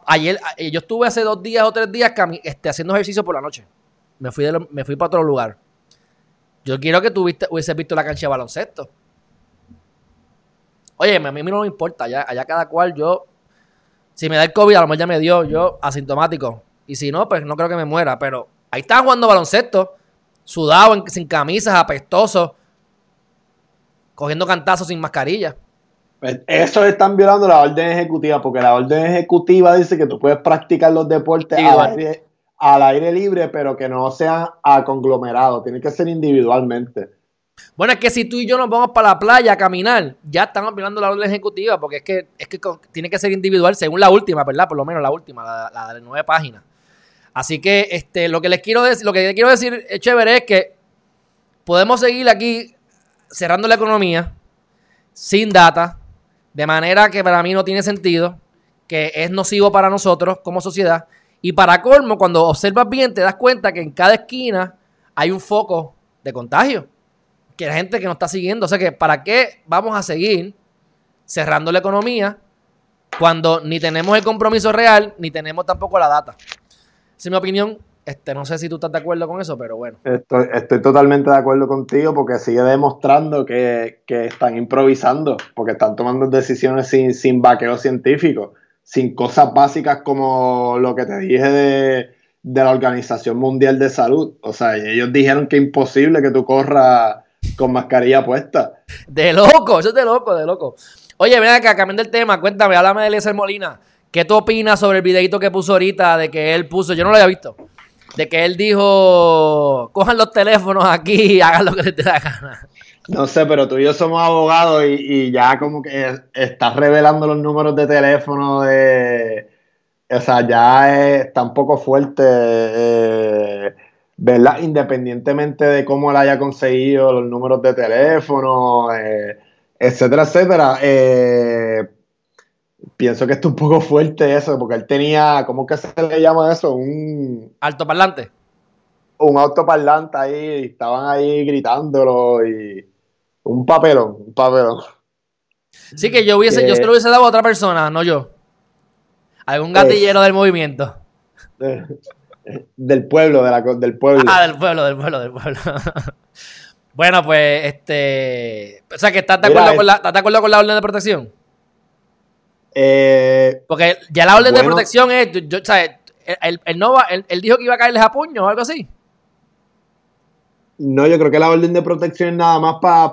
ayer, eh, yo estuve hace dos días o tres días este, haciendo ejercicio por la noche. Me fui, de lo- me fui para otro lugar. Yo quiero que tú hubieses visto la cancha de baloncesto. Oye, a mí no me importa, allá, allá cada cual yo, si me da el COVID, a lo mejor ya me dio, yo asintomático. Y si no, pues no creo que me muera, pero ahí están jugando baloncesto, sudado, en- sin camisas, apestosos, cogiendo cantazos sin mascarilla. Pues Eso están violando la orden ejecutiva, porque la orden ejecutiva dice que tú puedes practicar los deportes al aire, al aire libre, pero que no sean a conglomerado, tiene que ser individualmente. Bueno, es que si tú y yo nos vamos para la playa a caminar, ya estamos violando la orden ejecutiva, porque es que, es que tiene que ser individual, según la última, ¿verdad? Por lo menos la última, la, la de nueve páginas. Así que este, lo que les quiero decir, lo que les quiero decir, eh, chévere, es que podemos seguir aquí cerrando la economía sin data, de manera que para mí no tiene sentido, que es nocivo para nosotros como sociedad. Y para colmo, cuando observas bien, te das cuenta que en cada esquina hay un foco de contagio que la gente que nos está siguiendo. O sea que, ¿para qué vamos a seguir cerrando la economía cuando ni tenemos el compromiso real, ni tenemos tampoco la data? Esa es mi opinión. Este, no sé si tú estás de acuerdo con eso, pero bueno. Estoy, totalmente de acuerdo contigo porque sigue demostrando que, que están improvisando, porque están tomando decisiones sin, sin vaqueo científico, sin cosas básicas como lo que te dije de, de la Organización Mundial de Salud. O sea, ellos dijeron que imposible que tú corras con mascarilla puesta. De loco, eso es de loco, de loco. Oye, ven acá, cambiando el tema, cuéntame, háblame de Eliezer Molina. ¿Qué tú opinas sobre el videito que puso ahorita de que él puso, yo no lo había visto, de que él dijo, cojan los teléfonos aquí y hagan lo que les dé la gana? No sé, pero tú y yo somos abogados y, y ya como que estás revelando los números de teléfono de... O sea, ya es- un poco fuerte. eh, ¿verdad? Independientemente de cómo él haya conseguido los números de teléfono, eh, etcétera, etcétera. Eh, pienso que está un poco fuerte eso, porque él tenía, ¿cómo que se le llama eso? Un... Altoparlante. Un autoparlante ahí, estaban ahí gritándolo y... Un papelón, un papelón. Sí, que yo hubiese, yo se lo hubiese dado a otra persona, no yo. Algún gatillero del movimiento. Del pueblo, de la, del pueblo. Ah, del pueblo, del pueblo, del pueblo. bueno, pues, este. O sea, que estás de, acuerdo, con la, ¿estás de acuerdo con la orden de protección. Eh, Porque ya la orden de protección es. Yo, o sea, él, no él, dijo que iba a caerles a puño o algo así. No, yo creo que la orden de protección es nada más para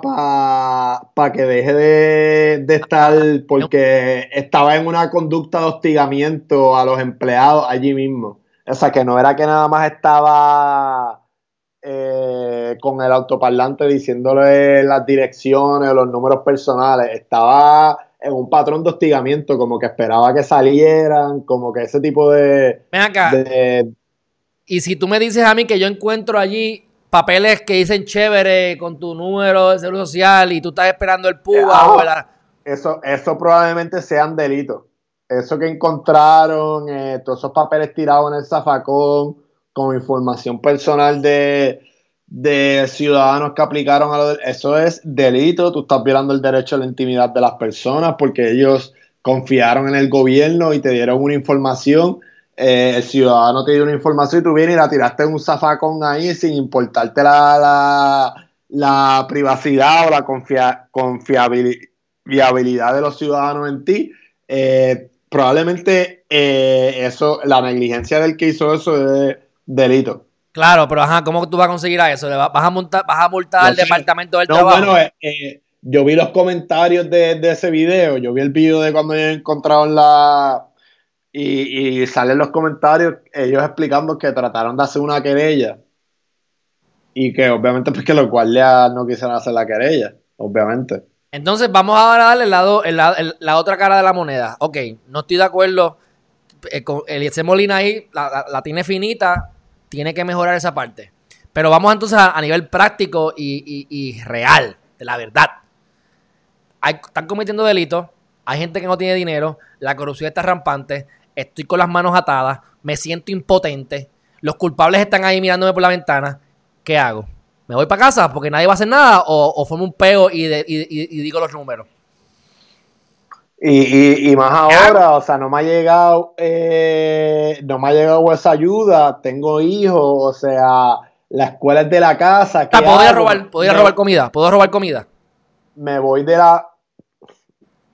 pa, que deje de, de, estar, porque estaba en una conducta de hostigamiento a los empleados allí mismo. O sea, que no era que nada más estaba eh, con el autoparlante diciéndole las direcciones o los números personales, estaba en un patrón de hostigamiento, como que esperaba que salieran, como que ese tipo de... Ven acá. y si tú me dices a mí que yo encuentro allí papeles que dicen chévere con tu número de seguro social y tú estás esperando el PUA o la... Eso, eso probablemente sean delitos eso que encontraron, eh, todos esos papeles tirados en el zafacón, con información personal de, ciudadanos que aplicaron a lo de, eso es delito, tú estás violando el derecho a la intimidad de las personas porque ellos confiaron en el gobierno y te dieron una información, eh, el ciudadano te dio una información y tú vienes y la tiraste en un zafacón ahí sin importarte la, la, privacidad o la confiabilidad de los ciudadanos en ti. Eh, probablemente eh, eso, la negligencia del que hizo eso es delito. Claro, pero ajá, ¿cómo tú vas a conseguir a eso? ¿Vas a, multar, vas a multar al departamento del trabajo? Bueno, eh, eh, yo vi los comentarios de, ese video, yo vi el video de cuando ellos encontraron la... Y, y salen los comentarios ellos explicando que trataron de hacer una querella y que obviamente pues que los guardias no quisieron hacer la querella, obviamente. Entonces vamos ahora a darle el lado, la otra cara de la moneda. Ok, no estoy de acuerdo. Eh, Eliezer Molina ahí la, tiene finita, tiene que mejorar esa parte. Pero vamos entonces a, nivel práctico y, real, de la verdad. están cometiendo delitos, hay gente que no tiene dinero, la corrupción está rampante, estoy con las manos atadas, me siento impotente, los culpables están ahí mirándome por la ventana. ¿Qué hago? ¿Me voy para casa porque nadie va a hacer nada? ¿O, formo un peo y, digo los números? Y, más ahora, o sea, no me ha llegado, eh, no me ha llegado esa ayuda, tengo hijos, o sea, la escuela es de la casa. Ah, podría robar, podría robar comida, puedo robar comida. Me voy de la.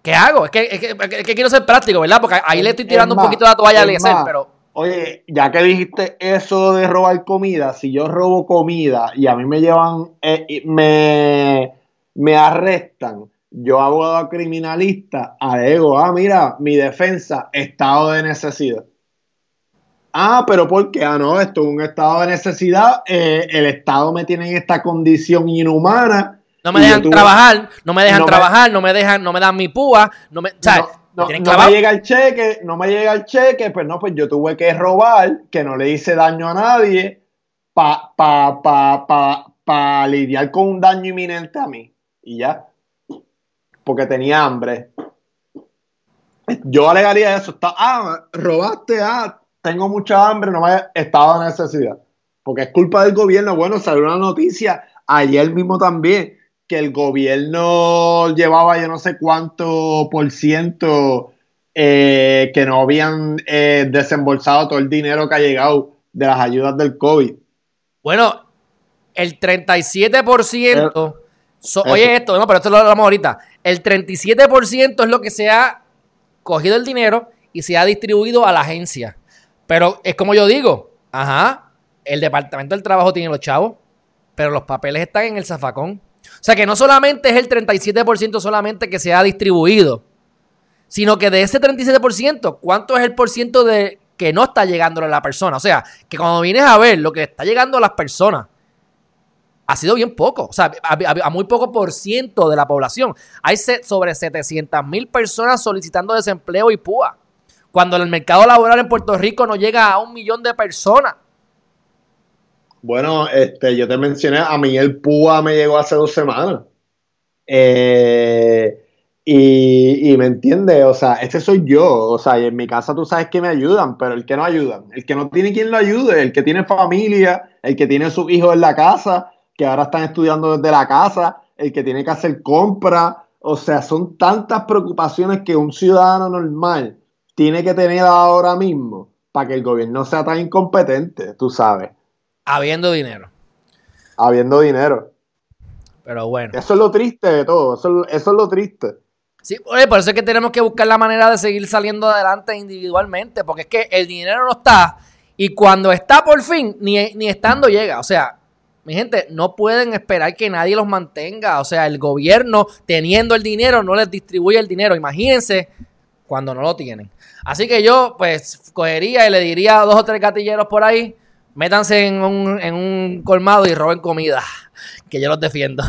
¿Qué hago? Es que, es que, quiero ser práctico, ¿verdad? Porque ahí le estoy tirando un poquito de la toalla a pero. Oye, ya que dijiste eso de robar comida, si yo robo comida y a mí me llevan, eh, me, me arrestan, yo abogado criminalista, alego, ah, mira, mi defensa, estado de necesidad. Ah, pero ¿por qué? Ah, no, esto es un estado de necesidad, eh, el Estado me tiene en esta condición inhumana. No me dejan trabajar, no me dejan trabajar, no me dejan, no me dan mi púa, no me, no, me llega el cheque, no me llega el cheque, pues no, pues yo tuve que robar, que no le hice daño a nadie, para pa, pa, pa, pa lidiar con un daño inminente a mí. Y ya. Porque tenía hambre. Yo alegaría eso. Está, ah, robaste, ah, tengo mucha hambre, no me he estado en necesidad. Porque es culpa del gobierno. Bueno, salió una noticia ayer mismo también que el gobierno llevaba yo no sé cuánto por ciento eh, que no habían eh, desembolsado todo el dinero que ha llegado de las ayudas del COVID. Bueno, el 37%, eh, oye esto, no, pero esto lo hablamos ahorita, el 37% es lo que se ha cogido el dinero y se ha distribuido a la agencia. Pero es como yo digo, ajá, el Departamento del Trabajo tiene los chavos, pero los papeles están en el zafacón. O sea que no solamente es el 37% solamente que se ha distribuido, sino que de ese 37%, ¿cuánto es el por ciento de que no está llegando a la persona? O sea, que cuando vienes a ver lo que está llegando a las personas, ha sido bien poco, o sea, a, muy poco por ciento de la población. Hay sobre 700 mil personas solicitando desempleo y PUA, cuando el mercado laboral en Puerto Rico no llega a un millón de personas. Bueno, este, yo te mencioné, a mí el PUA me llegó hace dos semanas. Eh, y, me entiende, o sea, este soy yo, o sea, y en mi casa tú sabes que me ayudan, pero el que no ayudan, el que no tiene quien lo ayude, el que tiene familia, el que tiene sus hijos en la casa, que ahora están estudiando desde la casa, el que tiene que hacer compra, o sea, son tantas preocupaciones que un ciudadano normal tiene que tener ahora mismo para que el gobierno sea tan incompetente, tú sabes. Habiendo dinero. Habiendo dinero. Pero bueno. Eso es lo triste de todo, eso, eso es lo triste. Sí, por eso es que tenemos que buscar la manera de seguir saliendo adelante individualmente, porque es que el dinero no está y cuando está por fin, ni, ni estando llega. O sea, mi gente, no pueden esperar que nadie los mantenga. O sea, el gobierno teniendo el dinero no les distribuye el dinero. Imagínense cuando no lo tienen. Así que yo, pues, cogería y le diría a dos o tres gatilleros por ahí, métanse en un, en un colmado y roben comida, que yo los defiendo.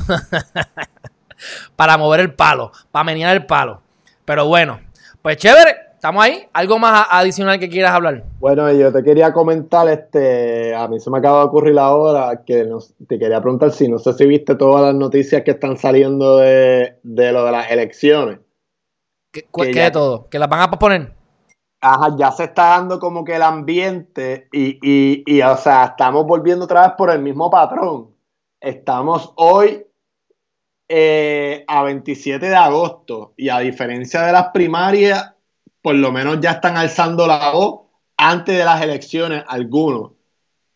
para mover el palo, para menear el palo. Pero bueno, pues chévere, estamos ahí. ¿Algo más adicional que quieras hablar? Bueno, yo te quería comentar, este, a mí se me acaba de ocurrir ahora que te quería preguntar si no sé si viste todas las noticias que están saliendo de, lo de las elecciones. ¿Qué, que de todo? ¿Que las van a posponer? Ya se está dando como que el ambiente y, y, y, o sea, estamos volviendo otra vez por el mismo patrón. Estamos hoy eh, a 27 de agosto y a diferencia de las primarias, por lo menos ya están alzando la voz antes de las elecciones algunos.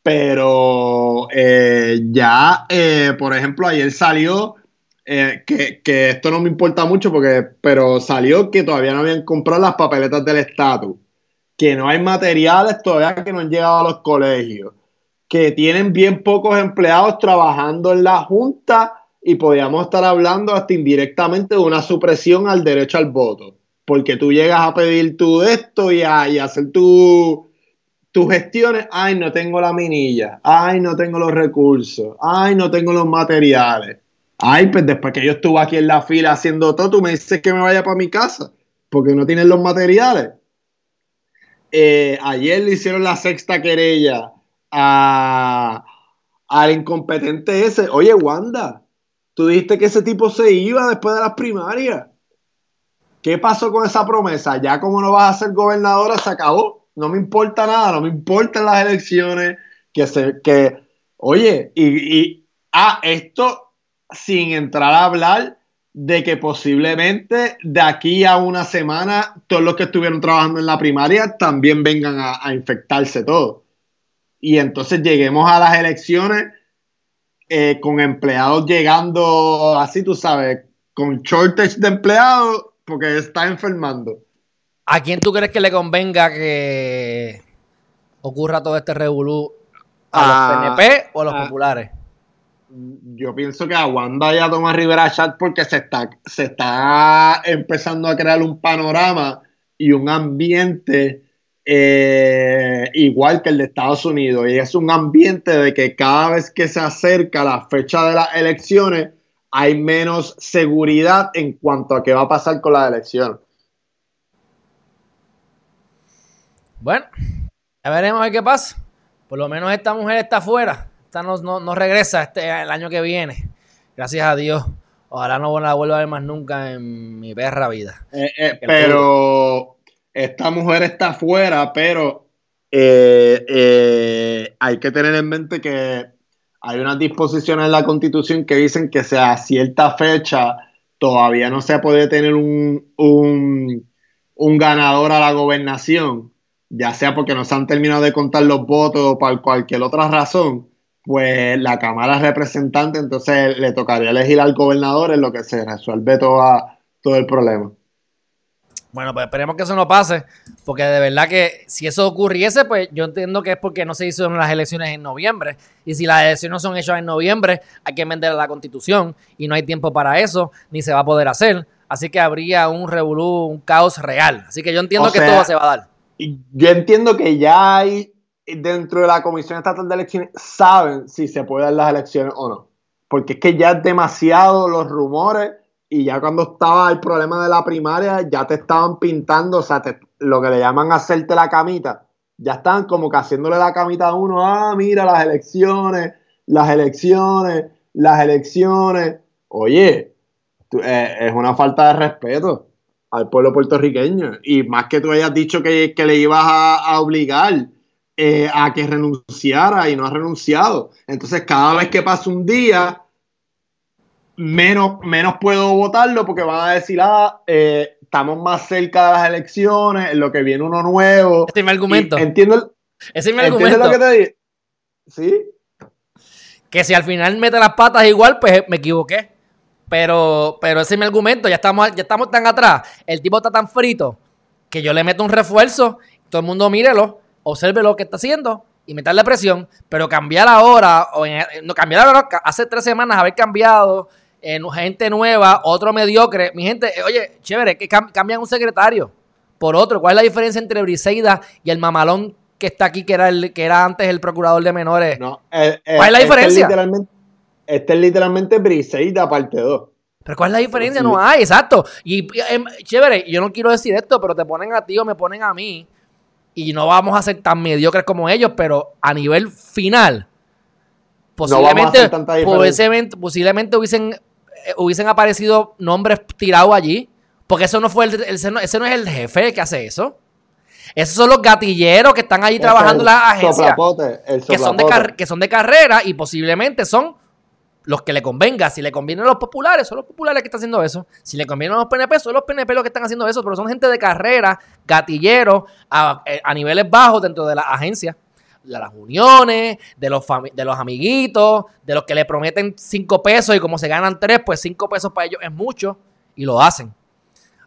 Pero eh, ya, eh, por ejemplo, ayer salió, que, que, esto no me importa mucho, porque, pero salió que todavía no habían comprado las papeletas del estatus, que no hay materiales todavía que no han llegado a los colegios, que tienen bien pocos empleados trabajando en la Junta y podríamos estar hablando hasta indirectamente de una supresión al derecho al voto. Porque tú llegas a pedir tu esto y a, hacer tu, tus gestiones. Ay, no tengo la minilla. Ay, no tengo los recursos. Ay, no tengo los materiales. Ay, pues después que yo estuve aquí en la fila haciendo todo, tú me dices que me vaya para mi casa porque no tienes los materiales. Eh, ayer le hicieron la sexta querella a, al incompetente ese. Oye, Wanda, Tú dijiste que ese tipo se iba después de las primarias. ¿Qué pasó con esa promesa? Ya como no vas a ser gobernadora, se acabó. No me importa nada, no me importan las elecciones. Que se, que, oye, y, y ah, esto sin entrar a hablar de que posiblemente de aquí a una semana todos los que estuvieron trabajando en la primaria también vengan a, a infectarse todos. Y entonces lleguemos a las elecciones eh, con empleados llegando así, tú sabes, con shortage de empleados porque está enfermando. ¿A quién tú crees que le convenga que ocurra todo este revolú? ¿A los PNP o a los populares? Yo pienso que a Wanda y a Tomás Rivera Chat porque se está, se está empezando a crear un panorama y un ambiente eh, igual que el de Estados Unidos. Y es un ambiente de que cada vez que se acerca la fecha de las elecciones, hay menos seguridad en cuanto a qué va a pasar con las elecciones. Bueno, ya veremos qué pasa. Por lo menos esta mujer está afuera. Esta no, no, regresa este, el año que viene. Gracias a Dios. Ojalá no la vuelva a ver más nunca en mi perra vida. Eh, eh, pero esta mujer está afuera, pero eh, eh, hay que tener en mente que hay unas disposiciones en la constitución que dicen que sea a cierta fecha todavía no se puede tener un, un, un ganador a la gobernación, ya sea porque no se han terminado de contar los votos o por cualquier otra razón, pues la Cámara Representante entonces le tocaría elegir al gobernador en lo que se resuelve toda, todo el problema. Bueno, pues esperemos que eso no pase, porque de verdad que si eso ocurriese, pues yo entiendo que es porque no se hizo las elecciones en noviembre. Y si las elecciones no son hechas en noviembre, hay que vender la constitución y no hay tiempo para eso, ni se va a poder hacer. Así que habría un revolú, un caos real. Así que yo entiendo que todo se va a dar. Yo entiendo que ya hay dentro de la Comisión Estatal de Elecciones, saben si se pueden dar las elecciones o no. Porque es que ya es demasiado los rumores y ya cuando estaba el problema de la primaria, ya te estaban pintando, o sea, lo que le llaman hacerte la camita, ya están como que haciéndole la camita a uno, ah, mira las elecciones, las elecciones, las elecciones. Oye, eh, es una falta de respeto al pueblo puertorriqueño. Y más que tú hayas dicho que, le ibas a, obligar eh, a que renunciara y no ha renunciado. Entonces, cada vez que pasa un día, menos, menos puedo votarlo porque van a decir, ah, eh, estamos más cerca de las elecciones, en lo que viene uno nuevo. Ese es mi argumento. entiendo, Ese es mi argumento. lo que te digo? ¿Sí? Que si al final mete las patas igual, pues me equivoqué. Pero, pero ese es mi argumento. Ya estamos, ya estamos tan atrás. El tipo está tan frito que yo le meto un refuerzo. Todo el mundo mírelo, observe lo que está haciendo y meterle presión. Pero cambiar ahora, o no cambiar ahora, hace tres semanas haber cambiado, en gente nueva, otro mediocre. Mi gente, eh, oye, chévere, que cambian un secretario por otro. ¿Cuál es la diferencia entre Briseida y el mamalón que está aquí, que era el que era antes el procurador de menores? No, eh, eh, ¿Cuál es la este diferencia? Este es literalmente, Briseida parte 2. Pero ¿cuál es la diferencia? No hay, exacto. Y em, chévere, yo no quiero decir esto, pero te ponen a ti o me ponen a mí. Y no vamos a ser tan mediocres como ellos, pero a nivel final, posiblemente, posiblemente hubiesen eh, hubiesen aparecido nombres tirados allí. Porque eso no fue el, ese, no, es el jefe que hace eso. Esos son los gatilleros que están ahí trabajando en la agencia. Que son, de que son de carrera y posiblemente son los que le convenga. Si le convienen a los populares, son los populares que están haciendo eso. Si le convienen a los PNP, son los PNP los que están haciendo eso. Pero son gente de carrera, gatilleros, a, eh, niveles bajos dentro de la agencia de las uniones, de los, de los amiguitos, de los que le prometen cinco pesos y como se ganan tres, pues cinco pesos para ellos es mucho y lo hacen.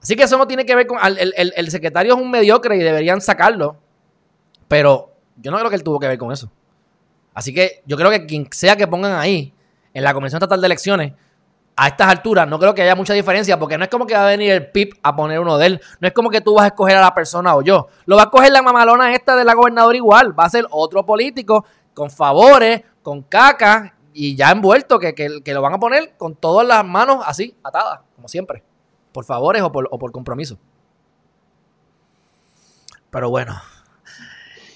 Así que eso no tiene que ver con... El, el, secretario es un mediocre y deberían sacarlo, pero yo no creo que él tuvo que ver con eso. Así que yo creo que quien sea que pongan ahí, en la Comisión Estatal de Elecciones, a estas alturas no creo que haya mucha diferencia porque no es como que va a venir el PIP a poner uno de él. No es como que tú vas a escoger a la persona o yo. Lo va a escoger la mamalona esta de la gobernadora igual. Va a ser otro político con favores, con caca y ya envuelto que, que, lo van a poner con todas las manos así, atadas, como siempre. Por favores o por, o por compromiso. Pero bueno.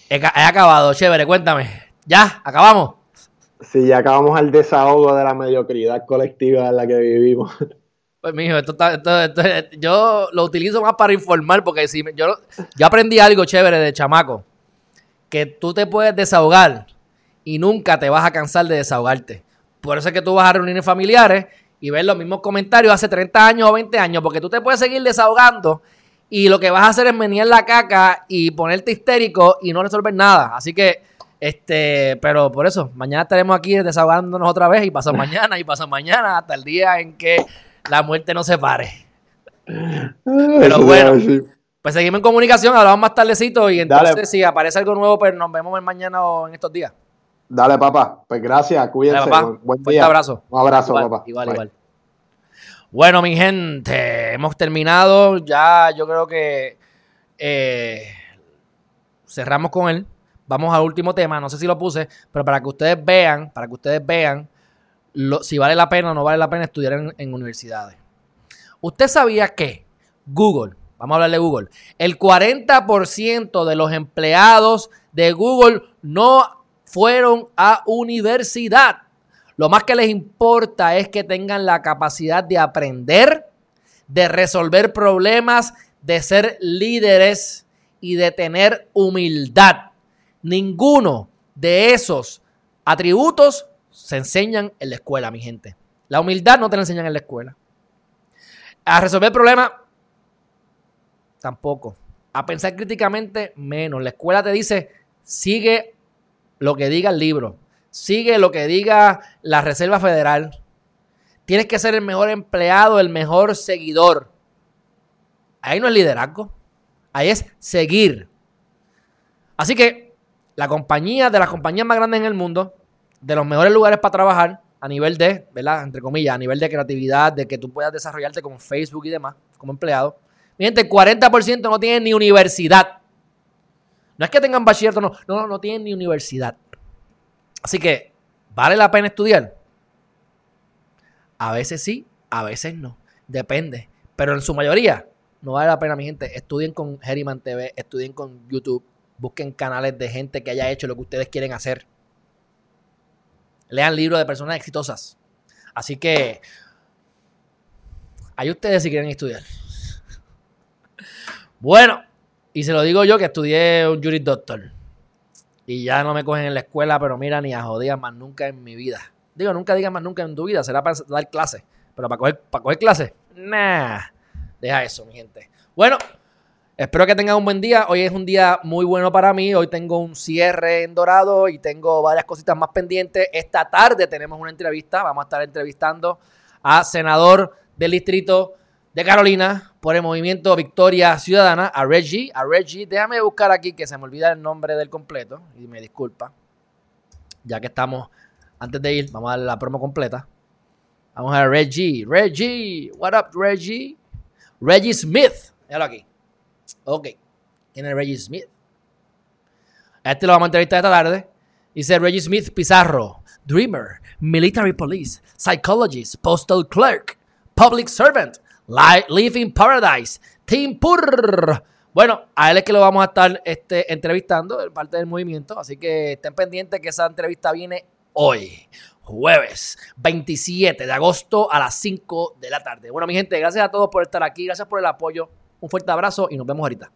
he acabado, chévere, cuéntame. Ya, acabamos. Sí, ya acabamos el desahogo de la mediocridad colectiva en la que vivimos. Pues, mijo, esto está, yo lo utilizo más para informar, porque si yo, yo aprendí algo chévere de chamaco, que tú te puedes desahogar y nunca te vas a cansar de desahogarte. Por eso es que tú vas a reuniones familiares y ves los mismos comentarios hace 30 años o 20 años, porque tú te puedes seguir desahogando y lo que vas a hacer es venir la caca y ponerte histérico y no resolver nada. Así que este, pero por eso, mañana estaremos aquí desahogándonos otra vez y pasa mañana y pasa mañana hasta el día en que la muerte nos separe. Pero bueno, pues seguimos en comunicación, hablamos más tardecito y entonces si aparece algo nuevo, pues nos vemos mañana o en estos días. Dale, papá. Pues gracias, cuídense. Buen, día. Un abrazo. Un abrazo, papá. Igual, igual. Bueno, mi gente, hemos terminado. Ya yo creo que eh, cerramos con él vamos al último tema, no sé si lo puse, pero para que ustedes vean, para que ustedes vean si vale la pena o no vale la pena estudiar en, universidades. Usted sabía que Google, vamos a hablar de Google, el 40% de los empleados de Google no fueron a universidad. Lo más que les importa es que tengan la capacidad de aprender, de resolver problemas, de ser líderes y de tener humildad. Ninguno de esos atributos se enseñan en la escuela, mi gente. La humildad no te la enseñan en la escuela. A resolver problemas, tampoco. A pensar críticamente, menos. La escuela te dice, sigue lo que diga el libro. Sigue lo que diga la Reserva Federal. Tienes que ser el mejor empleado, el mejor seguidor. Ahí no es liderazgo. Ahí es seguir. Así que la compañía de las compañías más grandes en el mundo, de los mejores lugares para trabajar a nivel de, ¿verdad? Entre comillas, a nivel de creatividad, de que tú puedas desarrollarte como Facebook y demás, como empleado. Mi gente, el 40% no tienen ni universidad. No es que tengan bachillerato, no, no, no tienen ni universidad. Así que, ¿vale la pena estudiar? A veces sí, a veces no. Depende. Pero en su mayoría, no vale la pena, mi gente. Estudien con Herriman TV, estudien con YouTube, Busquen canales de gente que haya hecho lo que ustedes quieren hacer. Lean libros de personas exitosas. Así que, hay ustedes si quieren estudiar. Bueno, y se lo digo yo que estudié un Juris Doctor. Y ya no me cogen en la escuela, pero mira, ni a jodía más nunca en mi vida. Digo, nunca digas más nunca en tu vida, será para dar clases. Pero para coger, para coger clases, nah. Deja eso, mi gente. Bueno, espero que tengan un buen día. Hoy es un día muy bueno para mí. Hoy tengo un cierre en Dorado y tengo varias cositas más pendientes. Esta tarde tenemos una entrevista. Vamos a estar entrevistando a senador del distrito de Carolina por el movimiento Victoria Ciudadana, a Reggie. A Reggie, déjame buscar aquí que se me olvida el nombre del completo y me disculpa. Ya que estamos, antes de ir, vamos a dar la promo completa. Vamos a Reggie. Reggie, what up, Reggie? Reggie Smith. Déjalo aquí. Ok. ¿Quién es Reggie Smith? este lo vamos a entrevistar esta tarde. Dice Reggie Smith Pizarro, Dreamer, Military Police, Psychologist, Postal Clerk, Public Servant, Living Paradise, Team Purr. Bueno, a él es que lo vamos a estar este, entrevistando, parte del movimiento. Así que estén pendientes que esa entrevista viene hoy, jueves 27 de agosto a las 5 de la tarde. Bueno, mi gente, gracias a todos por estar aquí, gracias por el apoyo. Un fuerte abrazo y nos vemos ahorita.